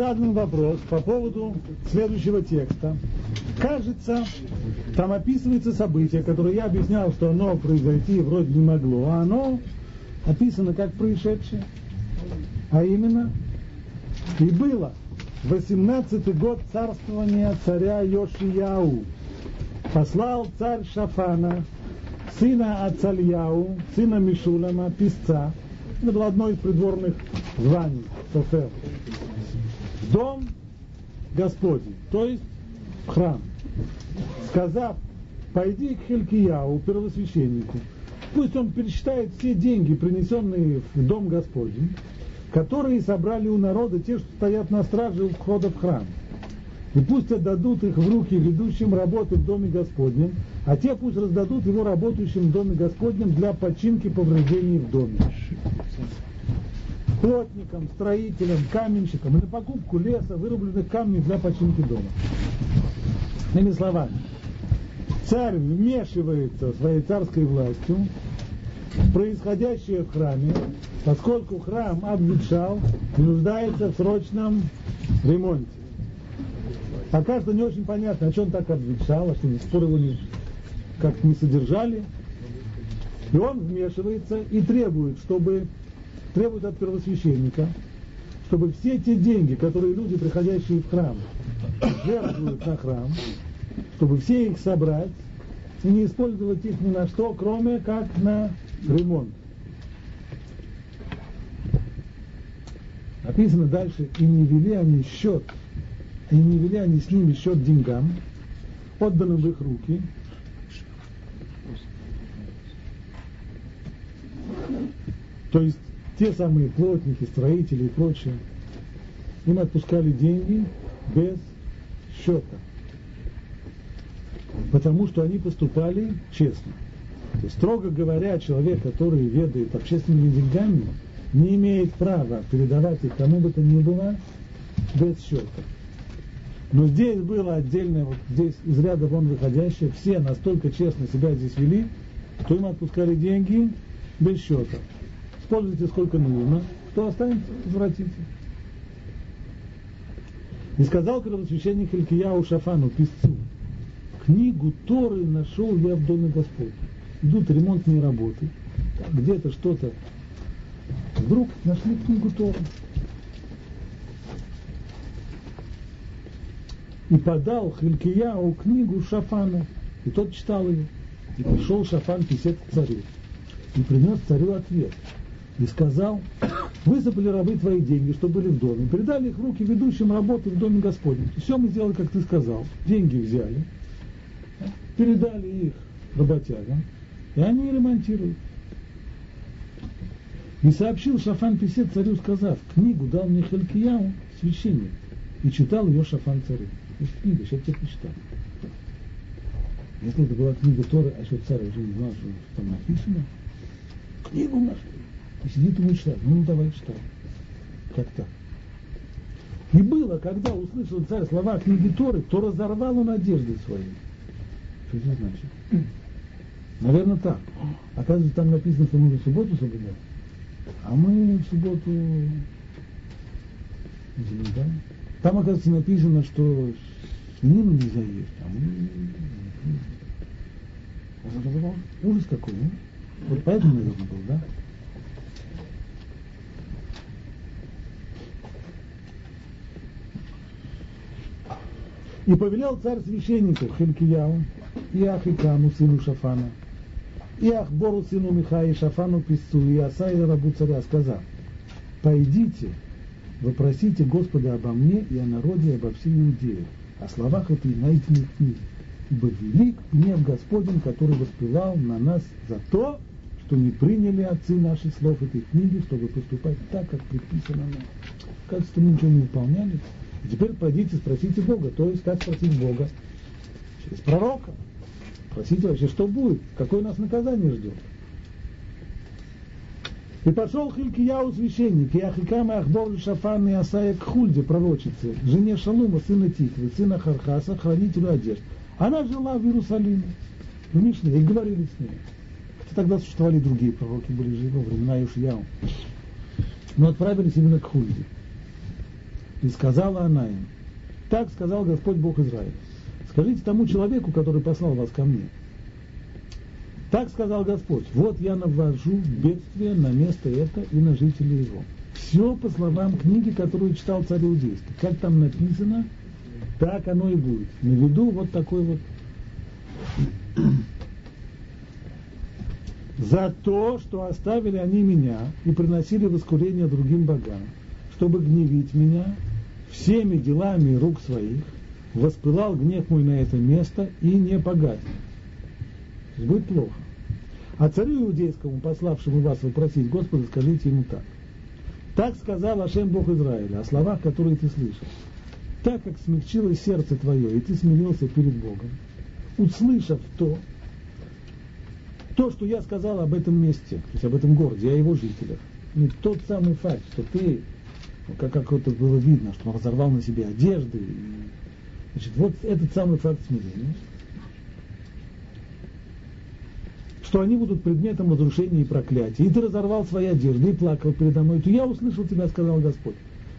задан вопрос по поводу следующего текста. Кажется, там описывается событие, которое я объяснял, что оно произойти вроде не могло, а оно описано как происшедшее. А именно, и было 18 год царствования царя Йошияу. Послал царь Шафана, сына Ацальяу, сына Мишулама, писца. Это было одно из придворных званий, Софер. Дом Господень, то есть храм. Сказав, пойди к Хелькияу, первосвященнику, пусть он пересчитает все деньги, принесенные в дом Господень, которые собрали у народа те, что стоят на страже у входа в храм. И пусть отдадут их в руки ведущим работы в Доме Господнем, а те пусть раздадут его работающим в Доме Господнем для починки повреждений в доме. Плотникам, строителям, каменщикам и на покупку леса, вырубленных камней для починки дома. Иными словами, царь вмешивается своей царской властью в происходящее в храме, поскольку храм обветшал и нуждается в срочном ремонте. Пока что не очень понятно, о чем так обветшал, а что до сих пор его не, как не содержали. И он вмешивается и требует, чтобы требует от первосвященника, чтобы все те деньги, которые люди, приходящие в храм, жертвуют на храм, чтобы все их собрать и не использовать их ни на что, кроме как на ремонт. Написано дальше, и не вели они счет и не вели они с ними счет деньгам, отданным в их руки, то есть те самые плотники, строители и прочее, им отпускали деньги без счета, потому что они поступали честно. То есть, строго говоря, человек, который ведает общественными деньгами, не имеет права передавать их кому бы то ни было без счета. Но здесь было отдельное, вот здесь из ряда вон выходящее, все настолько честно себя здесь вели, что им отпускали деньги без счета. Используйте сколько нужно, кто останется, возвратите. И сказал первосвященник Илькияу Шафану, писцу, книгу Торы нашел я в доме Господа. Идут ремонтные работы, где-то что-то. Вдруг нашли книгу Торы. и подал Хилькияу книгу Шафану, и тот читал ее. И пришел Шафан писец к царю, и принес царю ответ, и сказал, высыпали рабы твои деньги, что были в доме, передали их в руки ведущим работы в доме Господнем. Все мы сделали, как ты сказал, деньги взяли, передали их работягам, и они ремонтируют. И сообщил Шафан Писец царю, сказав, книгу дал мне Хелькияу, священник, и читал ее Шафан царю. Есть книга, сейчас я почитаю. Если это была книга Торы, а что царь уже не знал, что там написано, книгу нашли. И сидит ему читать. Ну, давай читай. Как так? И было, когда услышал царь слова книги Торы, то разорвал он одежды свои. Что это значит? Наверное, так. Оказывается, там написано, что в субботу соблюдаем. А мы в субботу не соблюдаем. Там, оказывается, написано, что свинину нельзя есть, а мы ужас какой, ну? Вот поэтому, наверное, был, да? И повелел царь священнику Хилькияу и Ахикаму, сыну Шафана, и Ахбору, сыну Михаи, Шафану, писцу, и Асаи, рабу царя, сказав, пойдите, вопросите Господа обо мне и о народе, и обо всей Иудее, о словах этой найденной книги. Ибо велик гнев Господень, который воспевал на нас за то, что не приняли отцы наши слов этой книги, чтобы поступать так, как предписано нам. Кажется, мы ничего не выполняли. И теперь пойдите спросите Бога. То есть, как спросить Бога? Через пророка. Спросите вообще, что будет, какое нас наказание ждет. И пошел Хилькияу священник, и Ахикам и Ахбор Шафан и Асая к Хульде, пророчице, жене Шалума, сына Тиквы, сына Хархаса, хранителю одежд. Она жила в Иерусалиме, в Мишне, и говорили с ней. Хотя тогда существовали другие пророки, были живы во времена Ишияу. Но отправились именно к Хульде. И сказала она им, так сказал Господь Бог Израиля. Скажите тому человеку, который послал вас ко мне. Так сказал Господь, вот я навожу бедствие на место это и на жителей его. Все по словам книги, которую читал царь Иудейский. Как там написано, так оно и будет. На виду вот такой вот за то, что оставили они меня и приносили воскурение другим богам, чтобы гневить меня всеми делами рук своих, воспылал гнев мой на это место и не погаснет. Будет плохо. А царю иудейскому, пославшему вас вопросить Господа, скажите ему так. Так сказал Ашем Бог Израиля о словах, которые ты слышал. Так как смягчилось сердце твое, и ты смирился перед Богом, услышав то, то, что я сказал об этом месте, то есть об этом городе, о его жителях, не тот самый факт, что ты, ну, как, как это было видно, что он разорвал на себе одежды, и, значит, вот этот самый факт смирения, что они будут предметом разрушения и проклятия, и ты разорвал свои одежды и плакал передо мной, то я услышал тебя, сказал Господь.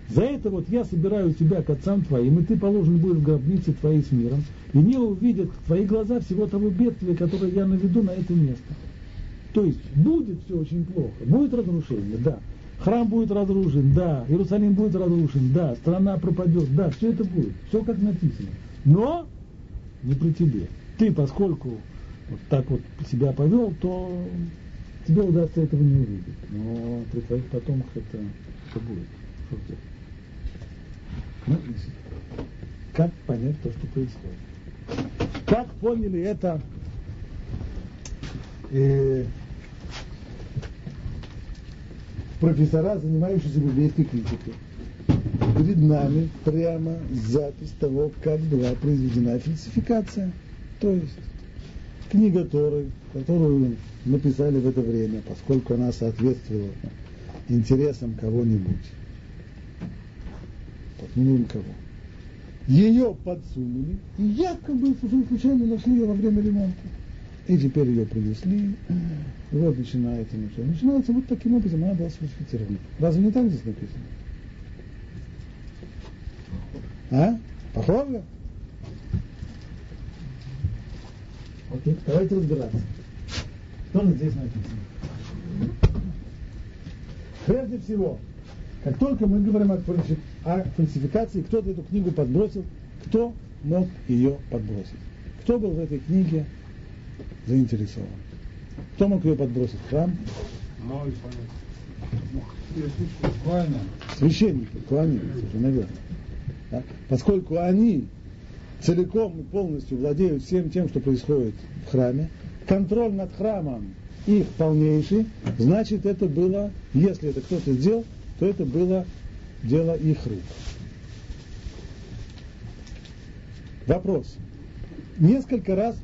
За это вот я собираю тебя к отцам твоим, и ты положен будешь в гробнице твоей с миром, и не увидят твои глаза всего того бедствия, которое я наведу на это место. То есть будет все очень плохо, будет разрушение, да. Храм будет разрушен, да. Иерусалим будет разрушен, да. Страна пропадет, да. Все это будет, все как написано. Но не при тебе. Ты, поскольку вот так вот себя повел, то тебе удастся этого не увидеть. Но при твоих потомках это, это будет. Что делать? Ну, как понять то, что происходит? Как поняли это э, профессора, занимающиеся библейской критикой? Перед нами прямо запись того, как была произведена фальсификация. То есть книга Торы, которую написали в это время, поскольку она соответствовала интересам кого-нибудь ни у кого. Ее подсунули, и якобы случайно нашли ее во время ремонта. И теперь ее принесли, вот начинается ничего. Начинается вот таким образом, она была сфальсифицирована. Разве не так здесь написано? А? Похоже? Окей, давайте разбираться. Что здесь написано? Прежде всего, как только мы говорим о фальсификации, кто-то эту книгу подбросил, кто мог ее подбросить? Кто был в этой книге заинтересован? Кто мог ее подбросить? Храм? Священники, кланяются, наверное. Да? Поскольку они целиком и полностью владеют всем тем, что происходит в храме, контроль над храмом их полнейший, значит это было, если это кто-то сделал, то это было дело их рук. Вопрос. Несколько раз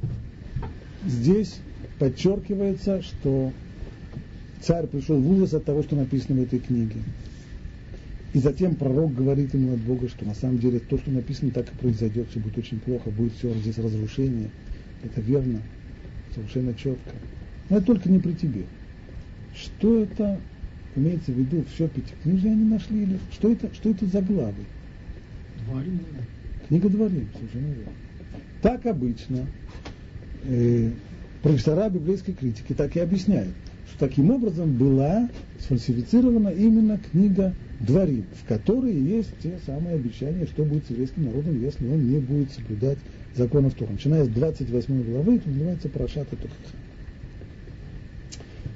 здесь подчеркивается, что царь пришел в ужас от того, что написано в этой книге. И затем пророк говорит ему от Бога, что на самом деле то, что написано, так и произойдет, все будет очень плохо, будет все здесь разрушение. Это верно, совершенно четко. Но это только не при тебе. Что это имеется в виду все пятикнижие они нашли, или что это, что это за главы? Дворим. Книга Дворим, совершенно верно. Так обычно э, профессора библейской критики так и объясняют, что таким образом была сфальсифицирована именно книга Дворим, в которой есть те самые обещания, что будет с еврейским народом, если он не будет соблюдать законов Тора. Начиная с 28 главы, это называется Парашат Тухаха.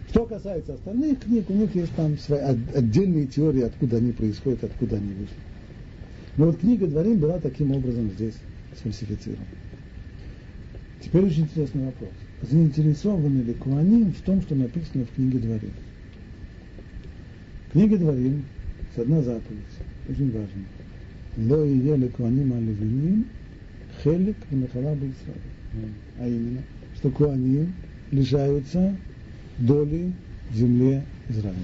Что касается остальных книг, у них есть там свои отдельные теории, откуда они происходят, откуда они вышли. Но вот книга Дворим была таким образом здесь сфальсифицирована. Теперь очень интересный вопрос. Заинтересованы ли Куаним в том, что написано в книге Дворим? В книге Дворим есть одна заповедь, очень важная. Ло и ели Куаним аливиним хелик и махала А именно, что Куаним лишаются доли в земле Израиля.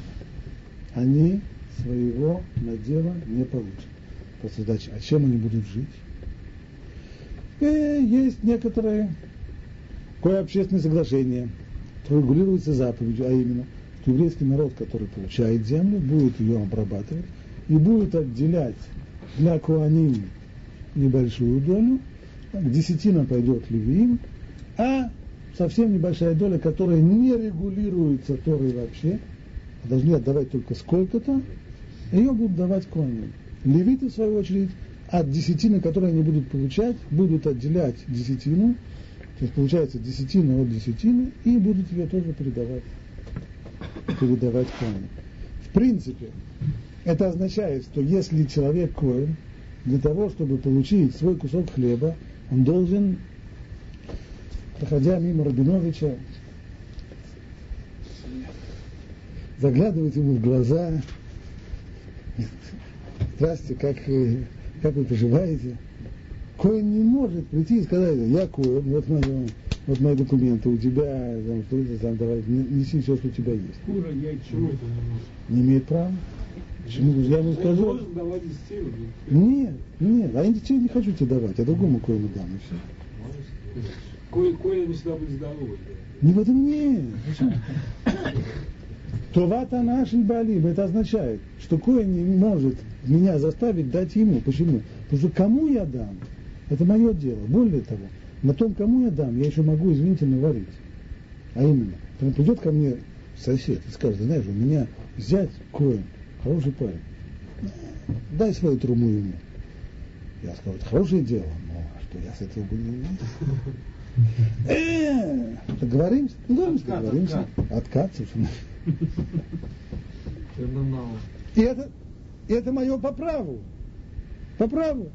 Они своего надела не получат. Просто задача, а чем они будут жить? И есть некоторые кое общественное соглашение, регулируется заповедью, а именно, еврейский народ, который получает землю, будет ее обрабатывать и будет отделять для Куаним небольшую долю, к десятинам пойдет Левиим, а совсем небольшая доля, которая не регулируется Торой вообще, а должны отдавать только сколько-то, ее будут давать Куаним. Левиты, в свою очередь, от десятины, которые они будут получать, будут отделять десятину, то есть получается десятина от десятины, и будут ее тоже передавать, передавать Коину. В принципе, это означает, что если человек Коин, для того, чтобы получить свой кусок хлеба, он должен, проходя мимо Рабиновича, заглядывать ему в глаза, Здравствуйте, как, как вы поживаете? Коин не может прийти и сказать, я Коин, вот мои, вот мои документы у тебя, там, что ты там, давай, неси все, что у тебя есть. Кура, я чего это не может? Не имеет права. Почему? Я ему скажу. Нет, нет, а я ничего не хочу тебе давать, я другому коину дам, и все. Кое, кое не всегда будет здоровый. Не в этом нет. Товата нашим балим, это означает, что Коин не может меня заставить дать ему. Почему? Потому что кому я дам, это мое дело. Более того, на том, кому я дам, я еще могу, извините, наварить. А именно, придет ко мне сосед и скажет, знаешь, у меня зять Коин, хороший парень, дай свою труму ему. Я скажу, это хорошее дело, но а что я с этого буду иметь? Э, договоримся? Ну, договоримся, договоримся. Откат. И это, и это мое по праву. По праву.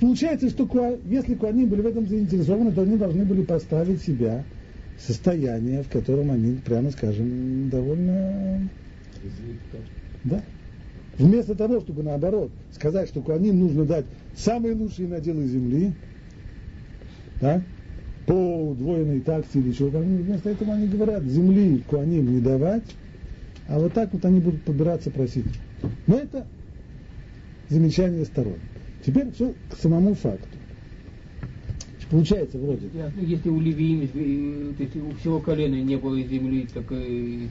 Получается, что если они были в этом заинтересованы, то они должны были поставить себя в состояние, в котором они, прямо скажем, довольно... Да? Вместо того, чтобы наоборот сказать, что Куаним нужно дать самые лучшие наделы земли, да, по удвоенной такси или чего, вместо этого они говорят, земли Куаним не давать, а вот так вот они будут подбираться просить. Но это замечание сторон. Теперь все к самому факту. Получается вроде. Ясно, если у Левиим, то есть у всего колена не было земли, так и,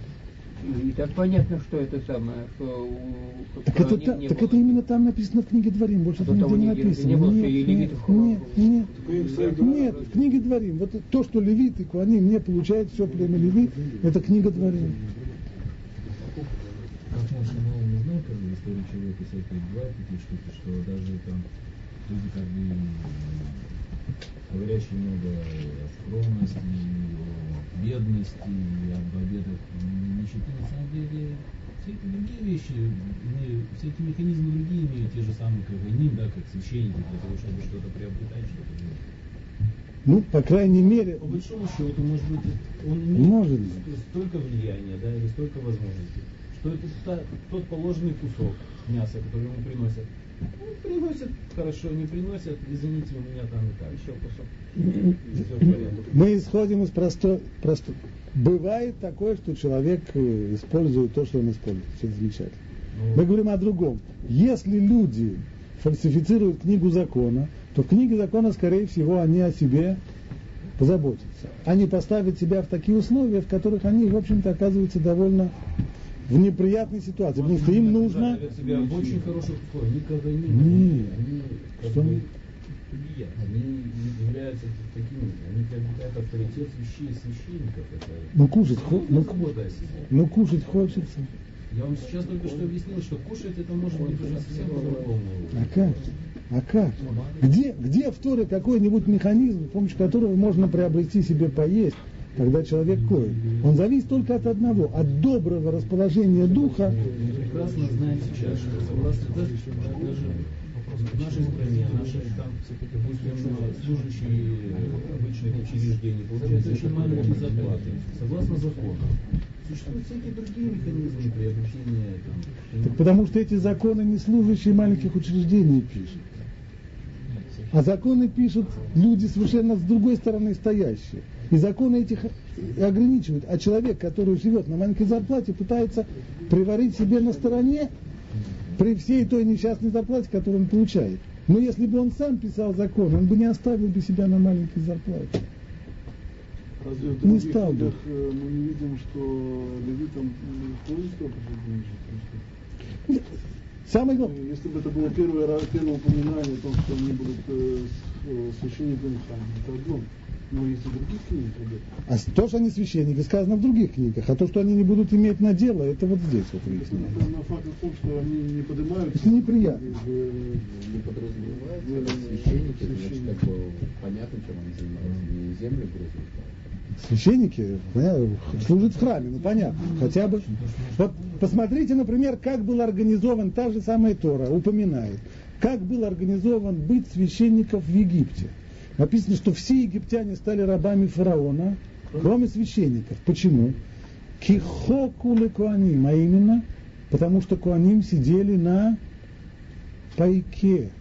и так понятно, что это самое, что у, так это, не, та, не так было. это именно там написано в книге Дворим, больше там нигде не написано. Не было, нет, нет, нет, нет, нет, нет, нет, в книге Дворим. Вот то, что левиты, они не получают все племя левит, это книга Дворим. Как можно, ну, не историю человека всякие бывают такие штуки, что даже там люди как бы говорящие много о скромности, о бедности, об обедах нищеты, на самом деле все эти другие вещи, все эти механизмы другие имеют те же самые, как они, да, как священники, для того, чтобы что-то приобретать, что-то делать. Ну, по крайней мере. По большому счету, может быть, он имеет может быть. столько влияния, да, или столько возможностей, что это та, тот положенный кусок мяса, который ему приносят. Ну, приносят хорошо, не приносят, извините, у меня там и так. Еще кусок. Мы исходим из простой, простой. Бывает такое, что человек э, использует то, что он использует. Все замечательно. Ну, Мы говорим о другом. Если люди фальсифицируют книгу закона, то в книге закона, скорее всего, они о себе позаботятся. Они поставят себя в такие условия, в которых они, в общем-то, оказываются довольно в неприятной ситуации, потому что им нужно... очень хороших никогда не Нет. Они, что? Они являются такими, они как бы как авторитет священ, священников. Это, ну кушать, хо... ну, ну кушать хочется. Я вам сейчас только что объяснил, что кушать это может быть уже совсем по-другому. А как? А как? Где, где в Торе какой-нибудь механизм, с помощью которого можно приобрести себе поесть, когда человек коин. Он зависит только от одного, от доброго расположения духа. Прекрасно знаем сейчас, что согласно даже в нашей стране, наши там, допустим, служащие обычных учреждений получают очень маленькие зарплаты, согласно закону. Существуют всякие другие механизмы приобретения. Там, так потому что эти законы не служащие маленьких учреждений пишут. А законы пишут люди совершенно с другой стороны стоящие. И законы этих ограничивают. А человек, который живет на маленькой зарплате, пытается приварить себе на стороне при всей той несчастной зарплате, которую он получает. Но если бы он сам писал закон, он бы не оставил бы себя на маленькой зарплате. Разве в не стал бы. Э, мы не видим, что левитам столько же Самое главное. Если бы это было первое, первое упоминание о том, что они будут э, э священниками храма, это одно. Но книг А то, что они священники, сказано в других книгах. А то, что они не будут иметь на дело, это вот здесь вот выясняется. Это на факт в том, что они не поднимаются. Это неприятно. Не подразумевается, священники, значит, как бы понятно, чем они занимаются. Не землю грузят, Священники понятно, служат в храме, ну понятно, хотя бы. Вот посмотрите, например, как был организован, та же самая Тора упоминает, как был организован быть священников в Египте. Написано, что все египтяне стали рабами фараона, кроме священников. Почему? Кихокулы куаним, а именно, потому что куаним сидели на пайке.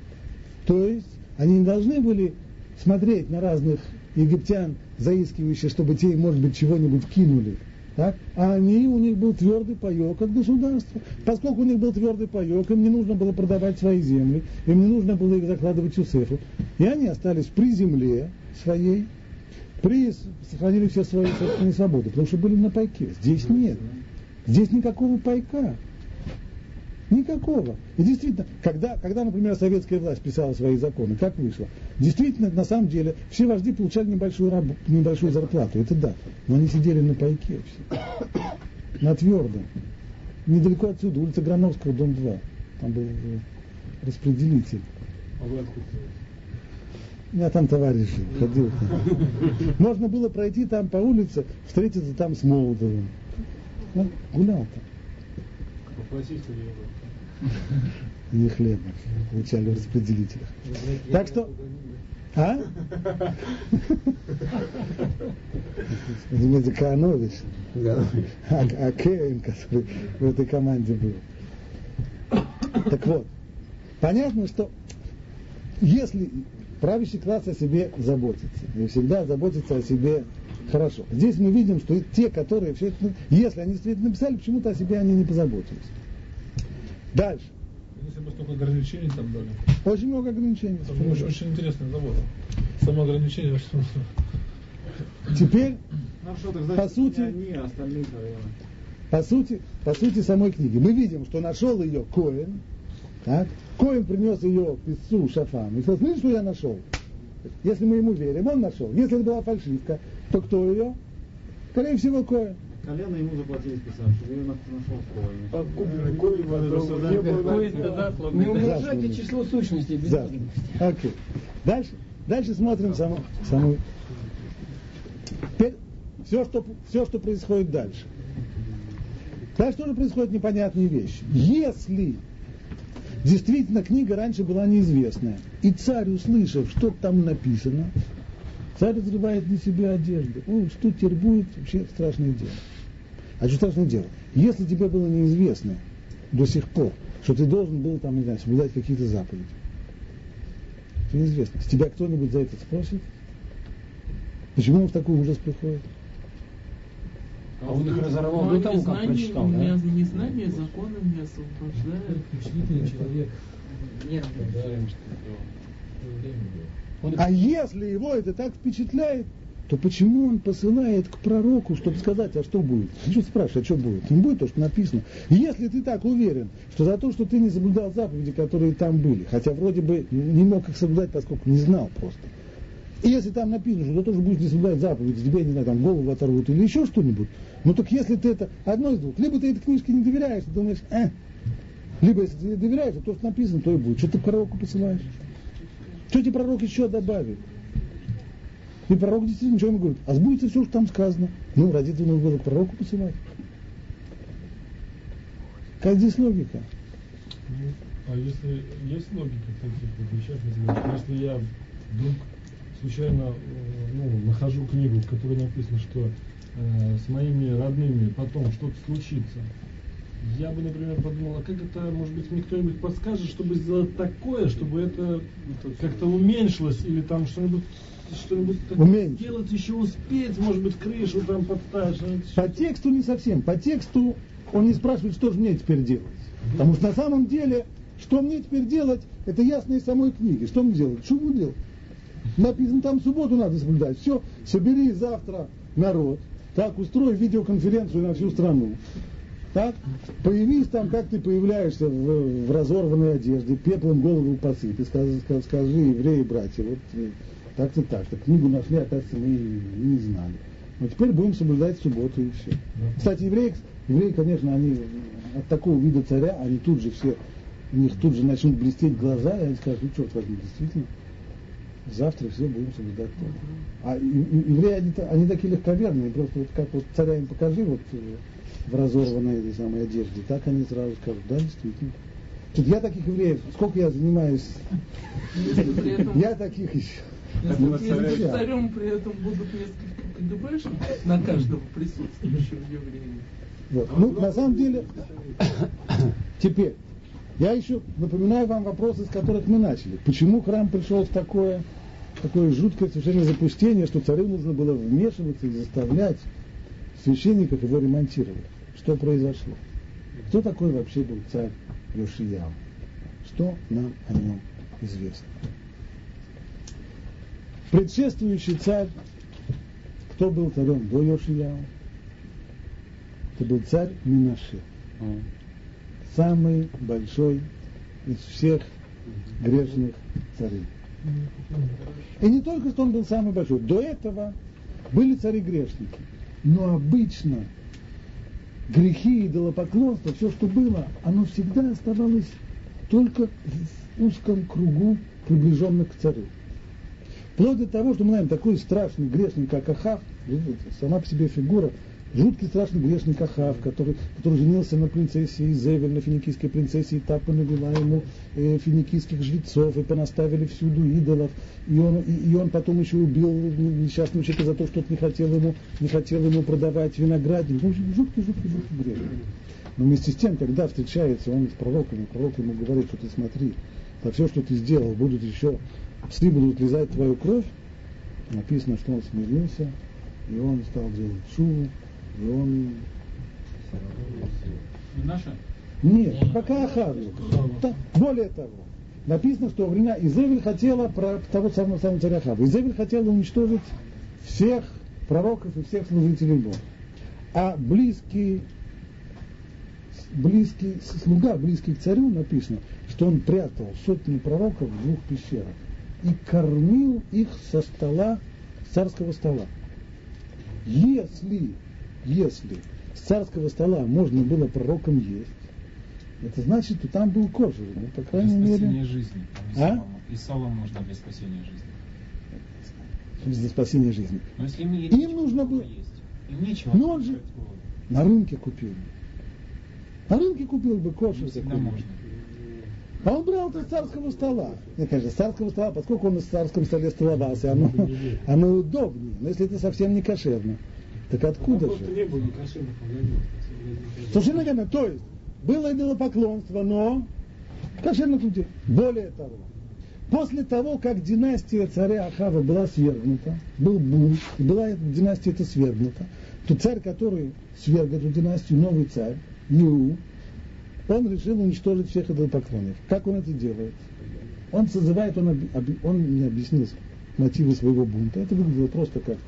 То есть они не должны были смотреть на разных египтян заискивающе, чтобы те, может быть, чего-нибудь кинули. Так? А они, у них был твердый паек от государства. Поскольку у них был твердый паек, им не нужно было продавать свои земли, им не нужно было их закладывать Юсефу. И они остались при земле своей, при, сохранили все свои собственные свободы, потому что были на пайке. Здесь нет. Здесь никакого пайка. Никакого. И действительно, когда, когда, например, советская власть писала свои законы, как вышло? Действительно, на самом деле, все вожди получали небольшую, раб, небольшую зарплату, это да. Но они сидели на пайке все. На твердом. Недалеко отсюда, улица Грановского, дом 2. Там был э, распределитель. А вы откуда? Я там товарищ жил, ходил. Можно было пройти там по улице, встретиться там с Молотовым. Гулял там. Попросить не хлеба, получали в распределителях. Так что, а? Извините, Канович, а, а Кен, который в этой команде был. Так вот, понятно, что если правящий класс о себе заботится, и всегда заботится о себе хорошо. Здесь мы видим, что те, которые все это, если они действительно написали, почему-то о себе они не позаботились. Дальше. Если бы столько ограничений там дали. Очень много ограничений. Это очень, очень интересный завод. Само ограничение очень Теперь, ну, что, так, значит, по сути, они, а остальные, по сути, по сути самой книги, мы видим, что нашел ее Коэн, так? Коэн принес ее писцу Шафам. И сказал, смотри, что я нашел. Если мы ему верим, он нашел. Если это была фальшивка, то кто ее? Скорее всего, Коэн. Колено ему заплатили специально, чтобы ее нашел в Не умножайте число сущностей без да. Окей. Дальше, дальше смотрим саму, саму. Теперь все что, все, что происходит дальше. Дальше тоже происходят непонятные вещи. Если действительно книга раньше была неизвестная, и царь, услышав, что там написано, царь разрывает на себе одежду. О, что теперь будет, вообще страшное дело. А что страшное дело? Если тебе было неизвестно до сих пор, что ты должен был там, не знаю, соблюдать какие-то заповеди, это неизвестно. С тебя кто-нибудь за это спросит? Почему он в такой ужас приходит? А он их разорвал до того, как прочитал, да? Незнание закона не освобождает. Впечатлительный человек. Нет. А если его это так впечатляет, то почему он посылает к пророку, чтобы сказать, а что будет? Что спрашивать, а что будет? Не будет то, что написано. Если ты так уверен, что за то, что ты не соблюдал заповеди, которые там были, хотя вроде бы не мог их соблюдать, поскольку не знал просто. И если там написано, что ты тоже будешь не соблюдать заповеди, тебе, не знаю, там голову оторвут или еще что-нибудь, ну так если ты это, одно из двух, либо ты этой книжке не доверяешь, ты думаешь, э, либо если ты доверяешь, то, то, что написано, то и будет. Что ты к пророку посылаешь? Что тебе пророк еще добавит? И пророк действительно ничего не говорит. А сбудется все, что там сказано. Ну, ради этого нужно было к пророку посылать. Как здесь логика? А если есть логика в таких вещах, если я вдруг случайно э, ну, нахожу книгу, в которой написано, что э, с моими родными потом что-то случится, я бы, например, подумал, а как это, может быть, мне кто-нибудь подскажет, чтобы сделать такое, чтобы это как-то уменьшилось, или там что-нибудь что-нибудь сделать, еще успеть, может быть, крышу там подставить. По тексту не совсем. По тексту он не спрашивает, что же мне теперь делать. Потому что на самом деле, что мне теперь делать, это ясно из самой книги. Что мне делать? Что мне делать? Написано, там субботу надо соблюдать. Все, собери завтра народ, так, устрой видеоконференцию на всю страну. Так? Появись там, как ты появляешься в, в разорванной одежде, пеплом голову посыпь, скажи, скажи, скажи евреи, братья, вот э, так-то так. Так книгу нашли, оказывается, мы не знали. Но теперь будем соблюдать субботу и все. Кстати, евреи, евреи, конечно, они от такого вида царя, они тут же все, у них тут же начнут блестеть глаза, и они скажут, ну черт возьми, действительно, завтра все будем соблюдать Тору. А евреи, они, они такие легковерные, просто вот как вот царя им покажи, вот э, в разорванной этой самой одежде, так они сразу скажут, да, действительно. Тут я таких евреев, сколько я занимаюсь, я таких еще. Если царем при этом будут несколько КГБшников на каждого присутствующего еврея. Вот. Ну, на самом деле, теперь, я еще напоминаю вам вопросы, с которых мы начали. Почему храм пришел в такое, такое жуткое совершенно запустение, что царю нужно было вмешиваться и заставлять священников его ремонтировать? Что произошло? Кто такой вообще был царь Йошияу? Что нам о нем известно? Предшествующий царь, кто был царем до Йошияу? Это был царь Минаше. Самый большой из всех грешных царей. И не только что он был самый большой. До этого были цари-грешники. Но обычно грехи, идолопоклонство, все, что было, оно всегда оставалось только в узком кругу приближенных к царю. Вплоть до того, что мы знаем такой страшный грешник, как Ахав, сама по себе фигура, жуткий страшный грешник Ахав, который, который женился на принцессе Изевель, на финикийской принцессе, и та понавела ему э, финикийских жрецов, и понаставили всюду идолов, и он, и, и он потом еще убил несчастного человека за то, что тот не хотел ему, не хотел ему продавать виноградник. Ну, жуткий, жуткий, жуткий грешник. Но вместе с тем, когда встречается он с пророком, и пророк ему говорит, что ты смотри, за все, что ты сделал, будут еще псы будут лизать твою кровь, написано, что он смирился, и он стал делать шуву, и он... Наша? Нет, пока Ахав. Более того, написано, что во время Изевель хотела про того самого, самого царя Ахава. Изевель хотела уничтожить всех пророков и всех служителей Бога. А близкий, близкий слуга, близкий к царю, написано, что он прятал сотни пророков в двух пещерах и кормил их со стола, царского стола. Если, если с царского стола можно было пророком есть, это значит, что там был кожа, ну, по крайней для мере. спасения жизни. Там и А? И солом можно для спасения жизни. Для спасения жизни. Но если им, Им нужно было- есть, им нечего Но он же-. На рынке купил. На рынке купил бы кожу. Не всегда можно. А он брал это с царского стола. Нет, конечно, с царского стола, поскольку он на царском столе столовался, оно, оно удобнее. Но если это совсем не кошерно, так откуда же? Совершенно верно. То есть, было идолопоклонство, но кошерных людей. Более того, после того, как династия царя Ахава была свергнута, был бунт, и была эта династия эта свергнута, то царь, который сверг эту династию, новый царь, Иу, он решил уничтожить всех идолопоклонников. Как он это делает? Он созывает, он, он не объяснил мотивы своего бунта. Это выглядело просто как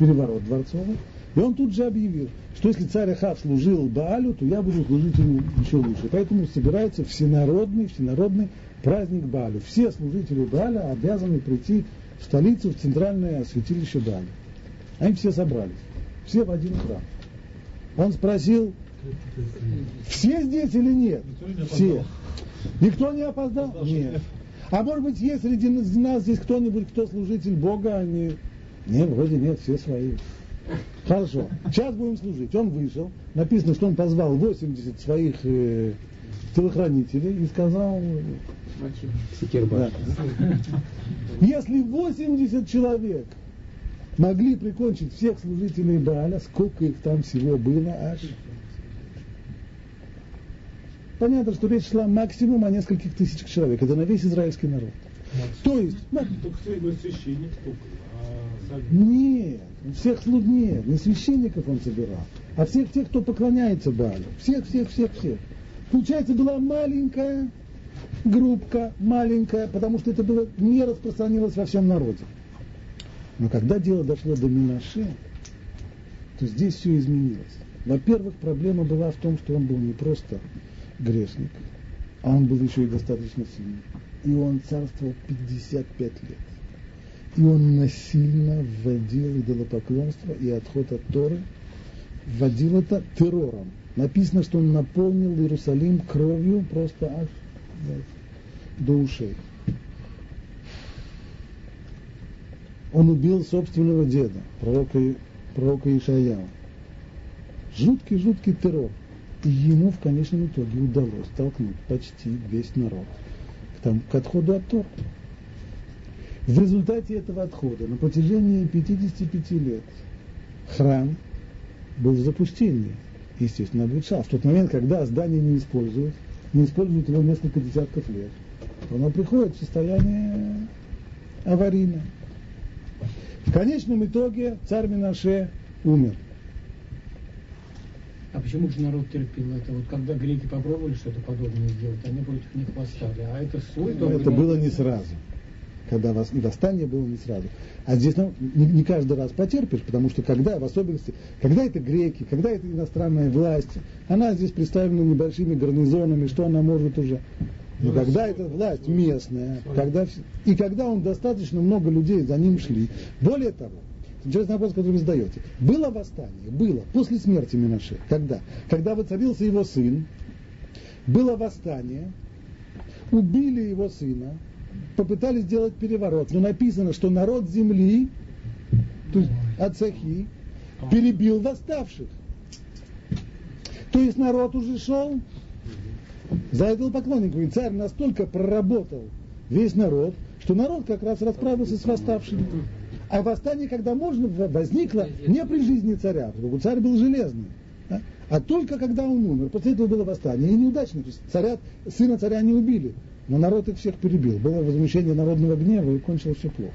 переворот дворцовый. И он тут же объявил, что если царь Ахав служил Баалю, то я буду служить ему еще лучше. Поэтому собирается всенародный, всенародный праздник Баалю. Все служители Бааля обязаны прийти в столицу, в центральное святилище Бааля. Они все собрались, все в один храм. Он спросил, все здесь или нет? Все. Никто не опоздал? Нет. А может быть, есть среди нас здесь кто-нибудь, кто служитель Бога, а не... Нет, вроде нет, все свои. Хорошо, сейчас будем служить. Он вышел, написано, что он позвал 80 своих э, телохранителей и сказал, да. если 80 человек могли прикончить всех служителей Бааля, сколько их там всего было аж? Понятно, что речь шла максимум о нескольких тысячах человек. Это на весь израильский народ. То есть, Только священник только. Нет, всех слуг нет, не священников он собирал, а всех тех, кто поклоняется Баалю. Всех, всех, всех, всех. Получается, была маленькая группка, маленькая, потому что это было не распространилось во всем народе. Но когда дело дошло до Минаше, то здесь все изменилось. Во-первых, проблема была в том, что он был не просто грешник, а он был еще и достаточно сильный. И он царствовал 55 лет. И он насильно вводил идолопоклонство и отход от Торы, вводил это террором. Написано, что он наполнил Иерусалим кровью просто аж до ушей. Он убил собственного деда, пророка, пророка Ишаяу. Жуткий-жуткий террор. И ему в конечном итоге удалось толкнуть почти весь народ к, там, к отходу от Тора. В результате этого отхода на протяжении 55 лет храм был в запустении, естественно, обветшал. В тот момент, когда здание не используют, не используют его несколько десятков лет, оно приходит в состояние аварийное. В конечном итоге царь Минаше умер. А почему же народ терпел это? Вот когда греки попробовали что-то подобное сделать, они против них восстали. А это свой Но это было не сразу. Когда вас, и восстание было не сразу. А здесь ну, не, не каждый раз потерпишь, потому что когда, в особенности, когда это греки, когда это иностранная власть, она здесь представлена небольшими гарнизонами, что она может уже. Но когда это власть местная, когда, и когда он достаточно много людей за ним шли, более того, Интересный вопрос, который вы задаете. Было восстание? Было. После смерти Минаше. Когда? Когда воцарился его сын, было восстание, убили его сына, попытались сделать переворот. Но написано, что народ земли, то есть Ацахи, перебил восставших. То есть народ уже шел за. И царь настолько проработал весь народ, что народ как раз расправился с восставшими. А восстание, когда можно, возникло не при жизни царя, потому что царь был железный. Да? А только когда он умер. После этого было восстание. И неудачно. То есть царя, сына царя не убили. Но народ их всех перебил. Было возмущение народного гнева и кончилось все плохо.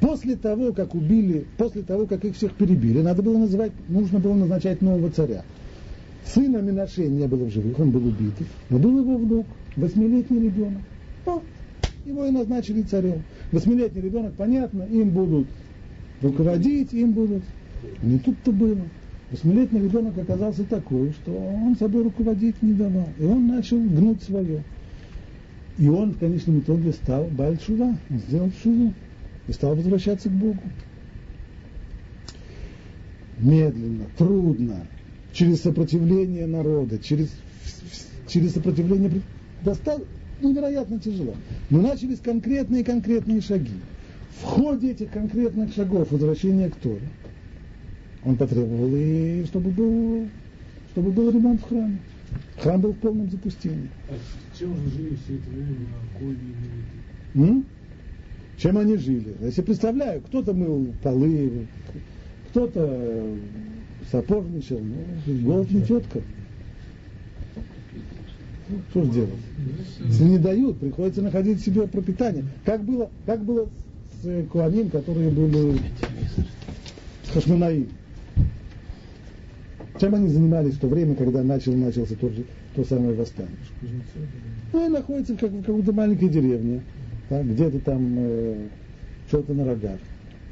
После того, как убили, после того, как их всех перебили, надо было называть, нужно было назначать нового царя. Сына Минаше не было в живых, он был убит. Но был его внук, восьмилетний ребенок. О, его и назначили царем. Восьмилетний ребенок, понятно, им будут руководить, им будут. Не тут-то было. Восьмилетний ребенок оказался такой, что он собой руководить не давал. И он начал гнуть свое. И он в конечном итоге стал Бальшува, он сделал шуву и стал возвращаться к Богу. Медленно, трудно, через сопротивление народа, через, через сопротивление достал, невероятно тяжело. Но начались конкретные конкретные шаги. В ходе этих конкретных шагов возвращения к Торе он потребовал и чтобы был, чтобы был ремонт в храме. Храм был в полном запустении. А чем же жили все это время М? Чем они жили? Я себе представляю, кто-то мыл полы, кто-то сапожничал, ну, голод не тетка. Что же делать? Если не дают, приходится находить себе пропитание. Как было, как было с э, Куаним, которые были Хашманаим? Чем они занимались в то время, когда начал, начался тот же, то самое восстание? Ну, они находятся как, в какой-то маленькой деревне, да, где-то там э, что-то на рогах.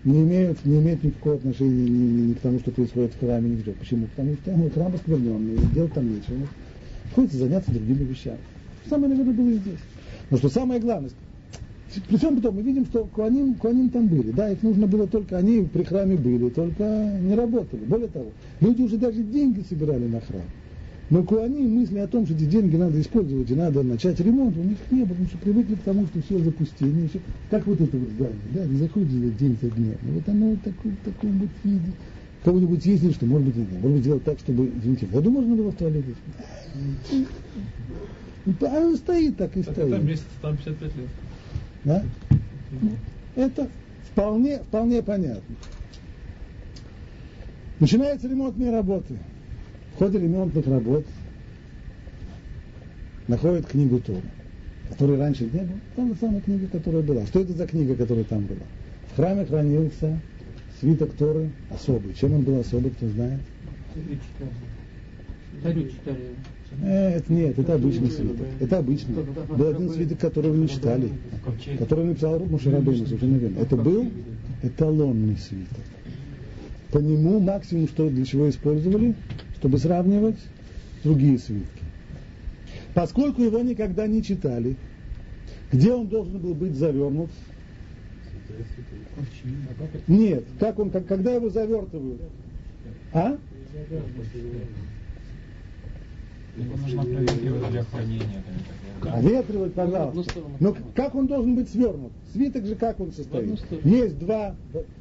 Не имеют, не имеют никакого отношения ни, ни, ни к тому, что происходит в храме, ни к чему. Почему? Потому что ну, храм оскверненный, делать там нечего. Приходится заняться другими вещами. Самое, наверное, было и здесь. Но что самое главное, при всем том, мы видим, что куаним, куаним там были. Да, их нужно было только, они при храме были, только не работали. Более того, люди уже даже деньги собирали на храм. Но куаним мысли о том, что эти деньги надо использовать и надо начать ремонт, у них не было, потому что привыкли к тому, что все запустение, все, как вот это вот здание, да, не заходит день за днем. Вот оно вот такое, в таком вот виде. Кого-нибудь ездили, что может быть, не знаю, может быть, сделать так, чтобы, извините, воду можно было в туалете. А он стоит так и Так стоит. это месяц, там 55 лет. Да? Это вполне, вполне понятно. Начинаются ремонтные работы. В ходе ремонтных работ находят книгу Тора, которой раньше не было. Та же самая книга, которая была. Что это за книга, которая там была? В храме хранился свиток Торы особый. Чем он был особый, кто знает? Царю читали. Э, это нет, это обычный свиток. Это обычный. Был один свиток, которого не читали, который написал Мушарабейну, совершенно верно. Это был эталонный свиток. По нему максимум, что для чего использовали, чтобы сравнивать другие свитки. Поскольку его никогда не читали, где он должен был быть завернут? Нет, как он, как, когда его завертывают? А? Его нужно проветривать для хранения. Проветривать, пожалуйста. Но как он должен быть свернут? Свиток же как он состоит? Есть два,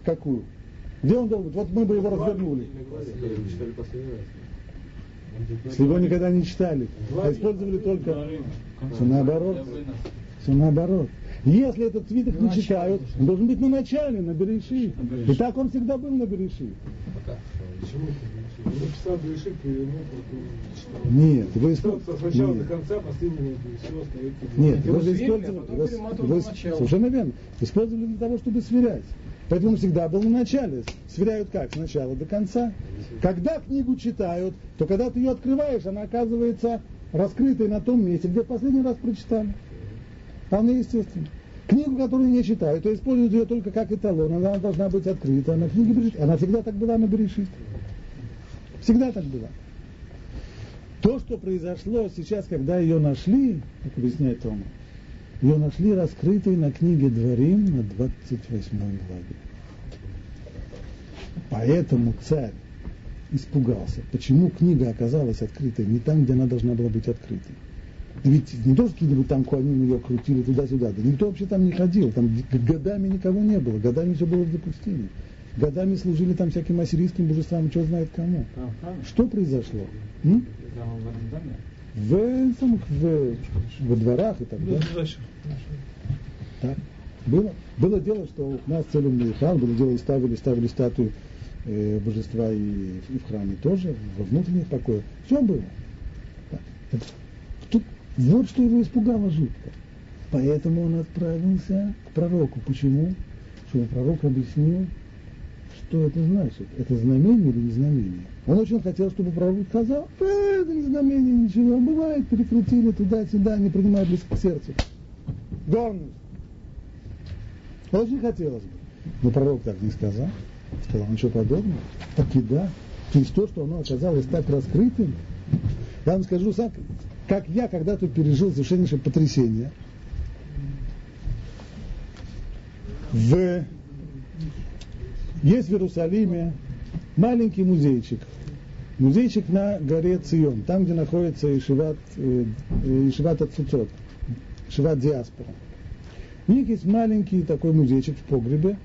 какую? Где он должен быть? Вот мы бы его развернули. Если его никогда не читали, а использовали только... Все наоборот. Все наоборот. Если этот свиток не читают, он должен быть на начале, на Береши. И так он всегда был на Береши. Написал Берешит, перевернул, Нет, вы использовали... Сначала до конца, последнего все остается. Нет, вы же использовали... Вы, вы, совершенно верно. Использовали для того, чтобы сверять. Поэтому всегда был на начале. Сверяют как? Сначала до конца. Когда книгу читают, то когда ты ее открываешь, она оказывается раскрытой на том месте, где последний раз прочитали. Вполне естественно. Книгу, которую не читают, то используют ее только как эталон. Она должна быть открыта. Она Берешит. Она всегда так была на Берешит. Всегда так было. То, что произошло сейчас, когда ее нашли, как объясняет Тома, ее нашли раскрытой на книге Дворим на 28 главе. Поэтому царь испугался. Почему книга оказалась открытой не там, где она должна была быть открытой? Ведь не то, что какие-нибудь там куаним ее крутили туда-сюда, да никто вообще там не ходил, там годами никого не было, годами все было в запустении. Годами служили там всяким ассирийским божествам, что знает кому. Что произошло? М? В, самых, в, во дворах и так далее. Так. Было, было дело, что у нас целым храм, было дело, и ставили, ставили статую э, божества и, и в храме тоже, во внутренних покоях. Все было. Так. Тут, вот что его испугало жутко. Поэтому он отправился к пророку. Почему? Чтобы пророк объяснил, что это значит? Это знамение или не знамение? Он очень хотел, чтобы пророк сказал, э, это не знамение, ничего, бывает, перекрутили туда-сюда, не принимают близко к сердцу. Горность. Очень хотелось бы. Но пророк так не сказал. Сказал, ничего подобного. И да. Через то, что оно оказалось так раскрытым. Я вам скажу сам, как я когда-то пережил совершеннейшее потрясение. В есть в Иерусалиме маленький музейчик. Музейчик на горе Цион, там, где находится Ишиват, э, Ишиват Ацуцот, Ишиват Диаспора. У них есть маленький такой музейчик в погребе,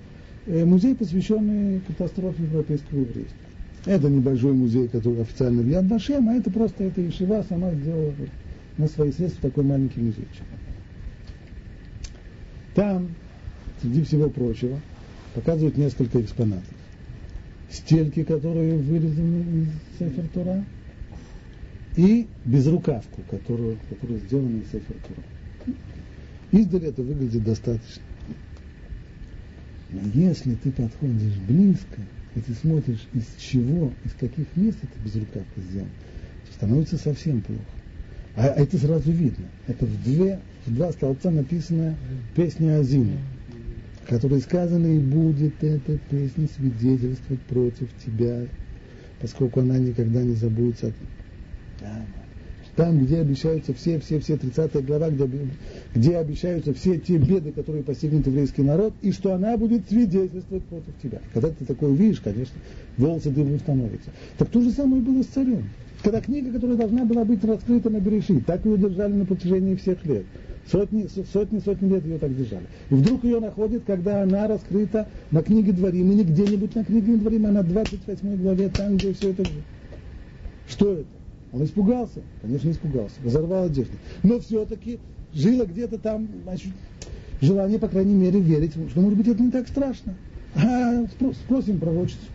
э, музей, посвященный катастрофе европейского еврейства. Это небольшой музей, который официально в Яд Вашем, а это просто эта Ишива сама сделала на свои средства такой маленький музейчик. Там, среди всего прочего, показывают несколько экспонатов. Стельки, которые вырезаны из Сефер Тура, и безрукавку, которую, которая сделана из Сефер Тура. Издали это выглядит достаточно. Но если ты подходишь близко, и ты смотришь, из чего, из каких мест эта безрукавка сделана, становится совсем плохо. А это сразу видно. Это в, две, в два столбца написана песня Азина которой сказано, и будет эта песня свидетельствовать против тебя, поскольку она никогда не забудется. Там, где обещаются все, все, все, 30 глава, где, где обещаются все те беды, которые постигнут еврейский народ, и что она будет свидетельствовать против тебя. Когда ты такое увидишь, конечно, волосы дыбом становятся. Так то же самое было с царем. Когда книга, которая должна была быть раскрыта на Береши, так ее держали на протяжении всех лет. Сотни, сотни, сотни лет ее так держали. И вдруг ее находят, когда она раскрыта на книге Дворим, и не где-нибудь на книге Дворим, а на 28 главе, там, где все это... Что это? Он испугался? Конечно, испугался. Разорвал одежду. Но все-таки жило где-то там значит, желание, по крайней мере, верить, что, может быть, это не так страшно. А спросим пророчицу.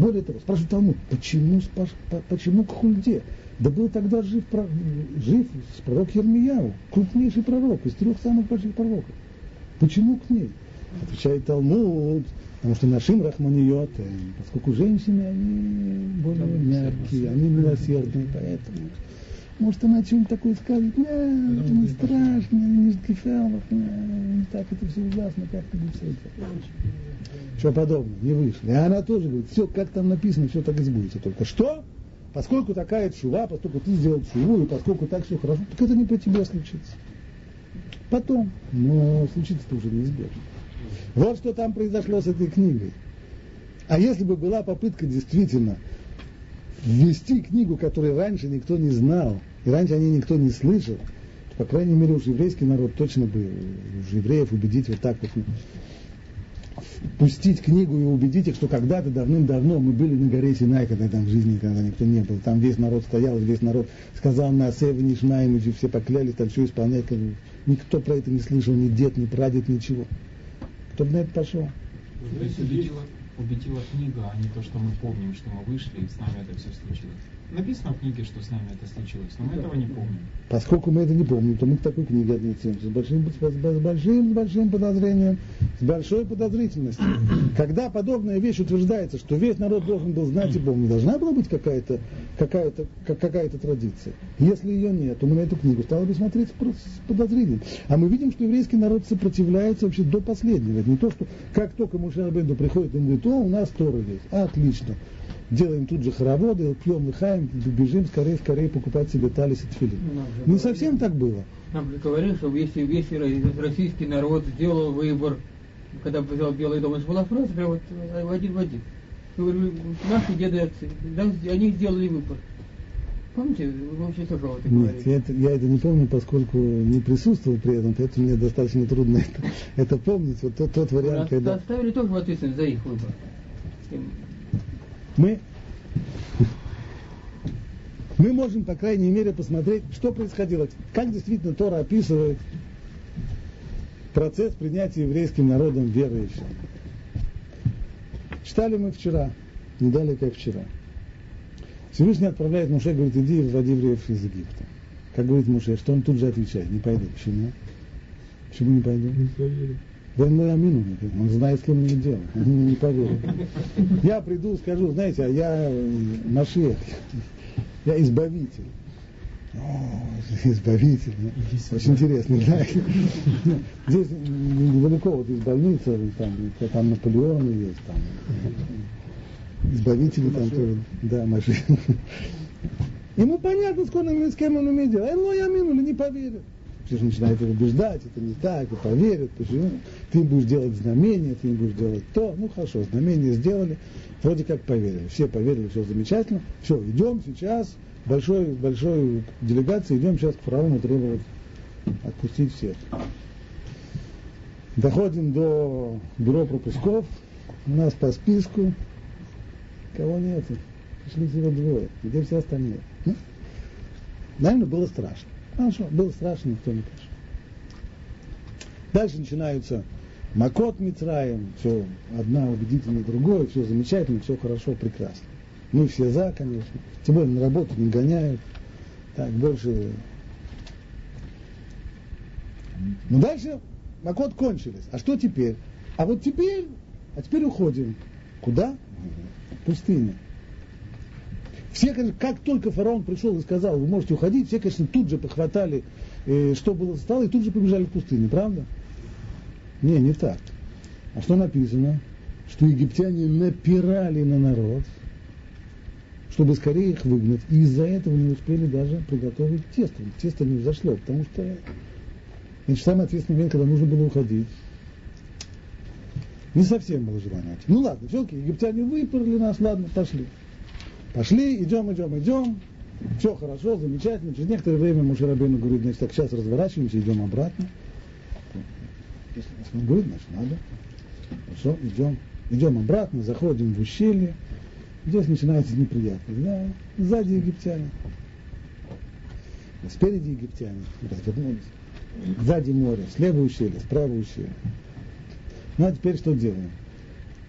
Более того, спрашивают Талмуд, почему, почему к хульде? Да был тогда жив, жив пророк Ермияу, крупнейший пророк, из трех самых больших пророков. Почему к ней? Отвечает Талмуд, потому что нашим рахманиот, поскольку женщины, они более мягкие, они милосердные, поэтому Может, она что-нибудь такое скажет, не, это не страшно, не гефелов, не так это все ужасно, как ты это. Что подобное, не вышло. И она тоже говорит, все, как там написано, все так и сбудется. Только что? Поскольку такая чува, поскольку ты сделал чуву, и поскольку так все хорошо, так это не по тебе случится. Потом, но случится-то уже неизбежно. Вот что там произошло с этой книгой. А если бы была попытка действительно ввести книгу, которую раньше никто не знал, и раньше о ней никто не слышал, по крайней мере, уж еврейский народ точно бы, уж евреев убедить вот так вот, пустить книгу и убедить их, что когда-то давным-давно мы были на горе Синай, когда там в жизни когда никто не был. Там весь народ стоял, весь народ сказал на Асеве, не Шмаем, и все поклялись там все исполнять. Никто про это не слышал, ни дед, ни прадед, ничего. Кто бы на это пошел? Убедила, убедила книга, а не то, что мы помним, что мы вышли, и с нами это все случилось. Написано в книге, что с нами это случилось, но мы этого не помним. Поскольку мы это не помним, то мы к такой книге отнесемся с большим, с, с большим, с большим подозрением, с большой подозрительностью. Когда подобная вещь утверждается, что весь народ должен был знать и помнить, должна была быть какая-то какая какая традиция. Если ее нет, то мы на эту книгу стали бы смотреть с подозрением. А мы видим, что еврейский народ сопротивляется вообще до последнего. Это не то, что как только Мушарабенду приходит, он говорит, о, у нас Тора есть. Отлично делаем тут же хороводы, пьем, лыхаем, бежим скорее, скорее покупать себе талис и тфилин. Ну, Не совсем так было. Нам же говорили, что если весь российский народ сделал выбор, когда взял Белый дом, это была фраза прям вот один в один. Говорю, наши деды отцы, они сделали выбор. Помните, вы вообще тоже это Нет, я это, я это не помню, поскольку не присутствовал при этом, поэтому мне достаточно трудно это, это помнить. Вот тот, тот вариант, когда... Оставили тоже ответственность за их выбор. Мы, мы можем, по крайней мере, посмотреть, что происходило, как действительно Тора описывает процесс принятия еврейским народом веры и все. Читали мы вчера, не далее, как вчера. Всевышний отправляет Муше, говорит, иди вводи евреев из Египта. Как говорит Муше, что он тут же отвечает, не пойду. Почему? Почему не пойду? Не поверю. Да мой амину, он знает, с кем мне дело, он не поверит. Я приду, скажу, знаете, а я э, Машех, я избавитель. О, избавитель, очень интересно, да. Здесь недалеко вот из больницы, там, там Наполеон есть, там, избавители там тоже, да, Машех. Ему понятно, с кем он имеет дело. Ну, я мину, не поверит все же начинают его убеждать, это не так, и поверят, почему? Ты будешь делать знамения, ты не будешь делать то. Ну хорошо, знамения сделали, вроде как поверили. Все поверили, все замечательно. Все, идем сейчас, большой, большой делегации, идем сейчас к фараону требовать отпустить всех. Доходим до бюро пропусков, у нас по списку кого нету. Пришли всего двое. Где все остальные? Ну, наверное, было страшно. Хорошо, было страшно, никто не пришел. Дальше начинаются Макот Митраем, все одна убедительнее другое, все замечательно, все хорошо, прекрасно. Мы все за, конечно. Тем более на работу не гоняют. Так, больше... Но дальше Макот кончились. А что теперь? А вот теперь, а теперь уходим. Куда? В пустыню. Все, как только фараон пришел и сказал, вы можете уходить, все, конечно, тут же похватали, э, что было стало, и тут же побежали в пустыню, правда? Не, не так. А что написано? Что египтяне напирали на народ, чтобы скорее их выгнать. И из-за этого не успели даже приготовить тесто. Тесто не взошло, потому что значит, самый ответственный момент, когда нужно было уходить, не совсем было желание. Ну ладно, все-таки египтяне выперли нас, ладно, пошли. Пошли, идем, идем, идем. Все хорошо, замечательно. Через некоторое время Мушарабейну говорит, значит, так сейчас разворачиваемся, идем обратно. Если он говорит, значит, надо. Хорошо, идем. Идем обратно, заходим в ущелье. Здесь начинается неприятность. Да? Сзади египтяне. Спереди египтяне. Развернулись. Сзади море, слева ущелье, справа ущелье. Ну а теперь что делаем?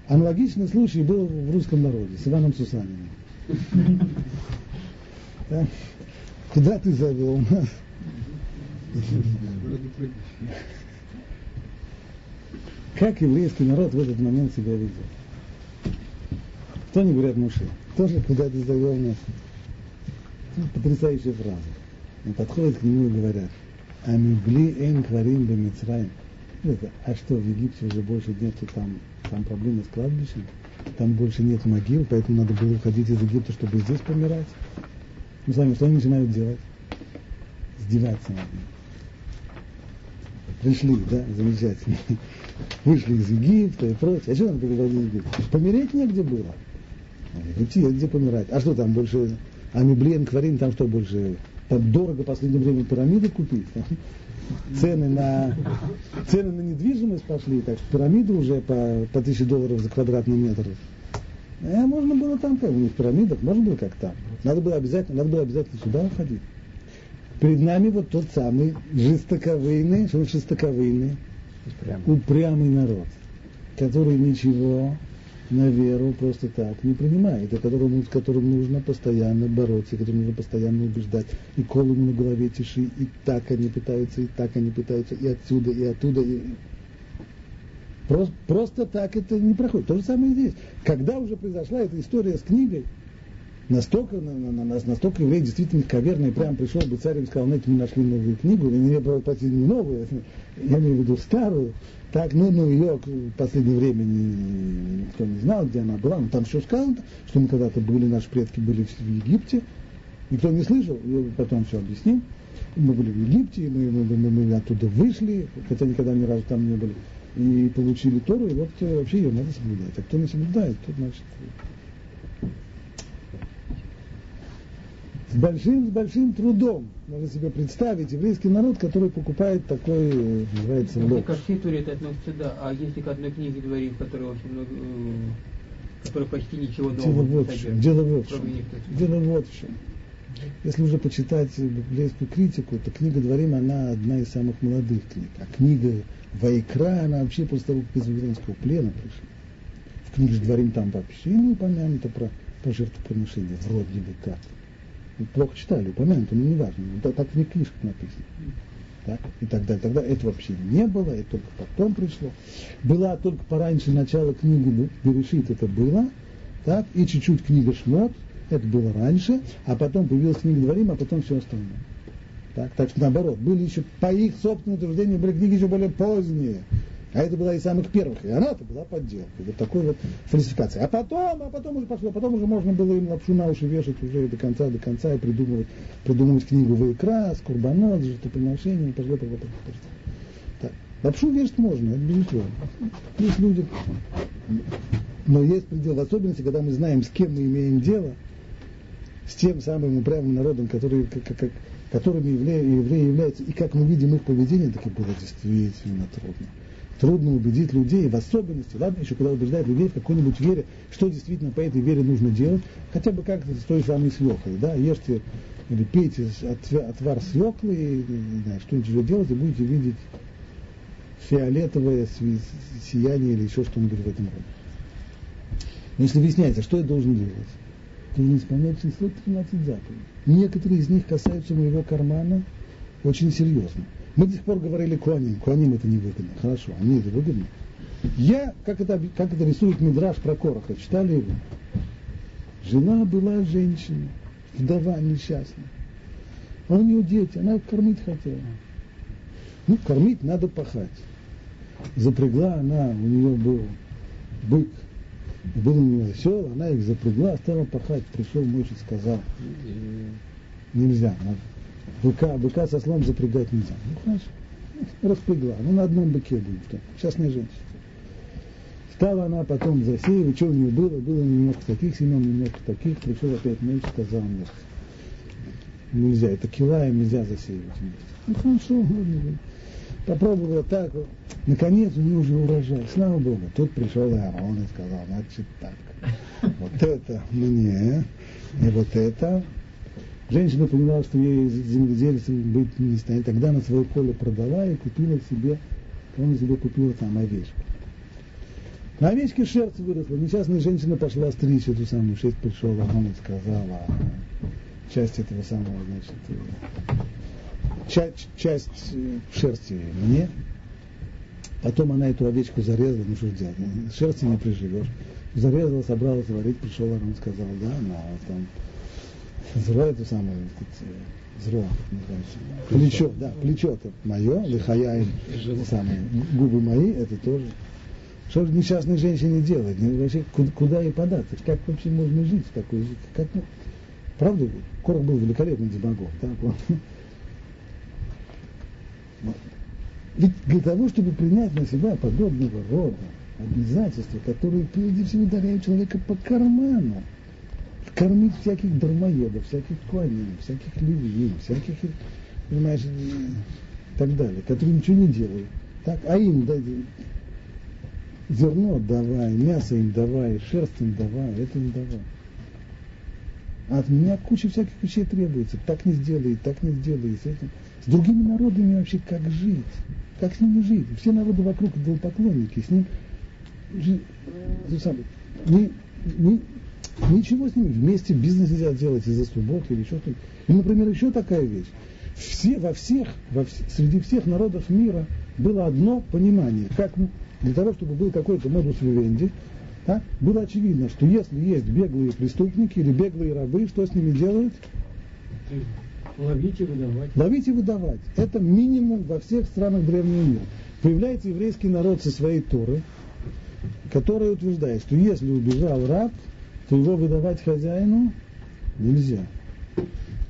Аналогичный случай был в русском народе с Иваном Сусаниным. Да? Куда ты завел нас? Как еврейский народ в этот момент себя видел? Что они говорят Муше? Тоже куда ты завел нас? Потрясающая фраза. И подходят к нему и говорят, Амигли эн кварим бемицраем. Это, а что, в Египте уже больше нету там, там проблемы с кладбищем, там больше нет могил, поэтому надо было уходить из Египта, чтобы здесь помирать. Мы с вами что они начинают делать? Издеваться над. Пришли, да, замечательно. Вышли из Египта и прочее. А что нам переводили в Египет? Помереть негде было. В где помирать. А что там больше? Амиблен, Кварин, там что больше? Там дорого в последнее время пирамиды купить. Цены на, цены на недвижимость пошли, так что пирамиды уже по, по тысяче долларов за квадратный метр. Э, можно было там, как в пирамидах, можно было как там. Надо было обязательно, надо было обязательно сюда уходить. Перед нами вот тот самый жестоковыйный, что жестоковыйный, упрямый народ, который ничего на веру просто так не принимает, и которому, с которым нужно постоянно бороться, и которым нужно постоянно убеждать. И кол на голове тиши, и так они пытаются, и так они пытаются, и отсюда, и оттуда. И... Просто, просто так это не проходит. То же самое здесь. Когда уже произошла эта история с книгой, настолько, на, на, на, настолько еврей действительно коверный, прям пришел бы царь и сказал, знаете, мы нашли новую книгу, и не просили не новую, я имею в виду старую, так, ну, ну, ее в последнее время никто не знал, где она была, но там все сказано, что мы когда-то были, наши предки были в Египте, никто не слышал, и потом все объясним. Мы были в Египте, мы, мы, мы, мы оттуда вышли, хотя никогда ни разу там не были, и получили Тору, и вот э, вообще ее надо соблюдать. А кто не соблюдает, тот, значит, с большим, с большим трудом. Можно себе представить еврейский народ, который покупает такой, э, называется, лог. Ко всей туре это относится, да. А если к одной книге дворим, в которой очень много, э, которая почти ничего нового дело вот чем, дело вот в чем. Дело вот в чем. Если уже почитать библейскую критику, то книга Дворим, она одна из самых молодых книг. А книга Вайкра, она вообще после того, как из Вавилонского плена пришла. В книге Дворим там вообще не упомянуто про, про жертвоприношение, вроде бы как плохо читали, упомянуто, но не важно. Так, в них книжках написано. Так, и так далее. Тогда этого вообще не было, и только потом пришло. Была только пораньше начало книги Берешит, это было, так, и чуть-чуть книга Шмот, это было раньше, а потом появилась книга Дворим, а потом все остальное. Так, так что наоборот, были еще, по их собственному утверждению, были книги еще более поздние. А это была из самых первых, и она-то была подделкой. Вот такой вот фальсификация. А потом, а потом уже пошло, потом уже можно было им лапшу на уши вешать уже до конца, до конца и придумывать, придумывать книгу Вайкра, с Курбанот, с жертвоприношением, пошло, пошло, пошло. Так. Лапшу вешать можно, это безусловно. Есть люди, но есть предел, в особенности, когда мы знаем, с кем мы имеем дело, с тем самым упрямым народом, который, как, как, которыми евреи, евреи являются, и как мы видим их поведение, так и было действительно трудно трудно убедить людей, в особенности, ладно, еще когда убеждают людей в какой-нибудь вере, что действительно по этой вере нужно делать, хотя бы как-то с той самой свеклой, да, ешьте или пейте отвар свеклы, и, что-нибудь уже делать, и будете видеть фиолетовое сияние или еще что-нибудь в этом роде. Но если выясняется, что я должен делать, должен исполнять 713 заповедей. Некоторые из них касаются моего кармана очень серьезно. Мы до сих пор говорили Куаним. Куаним это невыгодно. Хорошо, мне это выгодно. Я, как это, как это рисует Мидраш про Короха, читали его? Жена была женщина, вдова несчастная. А у нее дети, она кормить хотела. Ну, кормить надо пахать. Запрягла она, у нее был бык, был у нее осел, она их запрягла, стала пахать. Пришел муж и сказал, нельзя, надо быка, быка со слом запрягать нельзя. Ну хорошо, распрягла, ну на одном быке будет, так, частная женщина. Стала она потом засеивать, что у нее было, было немножко таких семен, немножко таких, пришел опять меч, сказал мне, нельзя, это килаем нельзя засеивать Ну хорошо, попробовала так, наконец у нее уже урожай, слава Богу. Тут пришел Аарон и сказал, значит так, вот это мне, и вот это Женщина поняла, что ей земледельцем быть не станет. Тогда она свое поле продала и купила себе, она себе купила там овечку. На овечке шерсть выросла. Несчастная женщина пошла стричь эту самую шерсть, пришел, а он сказала часть этого самого, значит, часть, часть э, шерсти мне. Потом она эту овечку зарезала, ну что делать, шерсти не приживешь. Зарезала, собралась варить, пришел, он сказал, да, но там Зро это самое, так сказать, зро, называется. Плечо, да, плечо это мое, лихая, самое, губы мои, это тоже. Что же несчастной женщине делать? Ну, вообще, куда, куда ей податься? Как вообще можно жить в такой жизни? Как, ну, правда, Корох был великолепный демагог, да? Но Ведь для того, чтобы принять на себя подобного рода обязательства, которые прежде всего ударяют человека по карману, кормить всяких дармоедов, всяких куанин, всяких левин, всяких, понимаешь, и так далее, которые ничего не делают. Так, а им да, зерно давай, мясо им давай, шерсть им давай, это им давай. А от меня куча всяких вещей требуется. Так не сделай, так не сделай. С, этим. с другими народами вообще как жить? Как с ними жить? Все народы вокруг идолопоклонники. С ним жи- сам, ни, ни- ничего с ними. Вместе бизнес нельзя делать из-за субботы или еще что-то. И, например, еще такая вещь. Все, во всех, во среди всех народов мира было одно понимание. Как для того, чтобы был какой-то модус вивенди, так, было очевидно, что если есть беглые преступники или беглые рабы, что с ними делают? Ловить и выдавать. Ловить и выдавать. Это минимум во всех странах древнего мира. Появляется еврейский народ со своей Торы, который утверждает, что если убежал раб, то его выдавать хозяину нельзя.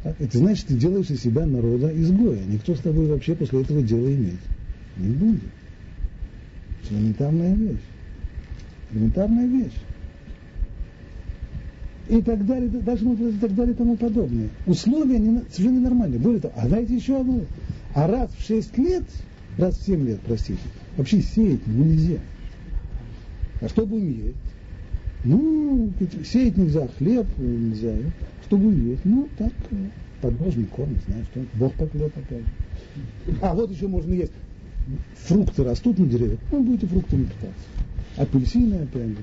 Так, это значит, ты делаешь из себя народа изгоя. Никто с тобой вообще после этого дела иметь не будет. Это элементарная вещь. Элементарная вещь. И так далее, дальше сказать, и так далее и тому подобное. Условия не, совершенно ненормальные. Более того, а знаете еще одно? А раз в 6 лет, раз в 7 лет, простите, вообще сеять нельзя. А что будем есть? Ну, сеять нельзя, хлеб нельзя. Что будем есть? Ну, так, э, подножный корм, знаешь, что Бог поклет опять же. А вот еще можно есть. Фрукты растут на деревьях, ну, будете фруктами питаться. Апельсины, опять же.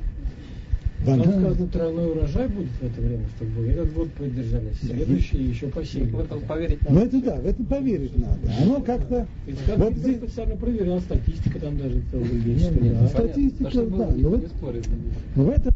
Там Бананы. сказано, тройной урожай будет в это время, чтобы вы этот год поддержали, следующий еще посеяли. В это поверить Ну надо. это да, в это поверить надо. Оно как-то... И как Вот здесь- специально проверял, статистика там даже целая есть. Ну, да. да. Статистика, да, ну вот- не спорит. В этом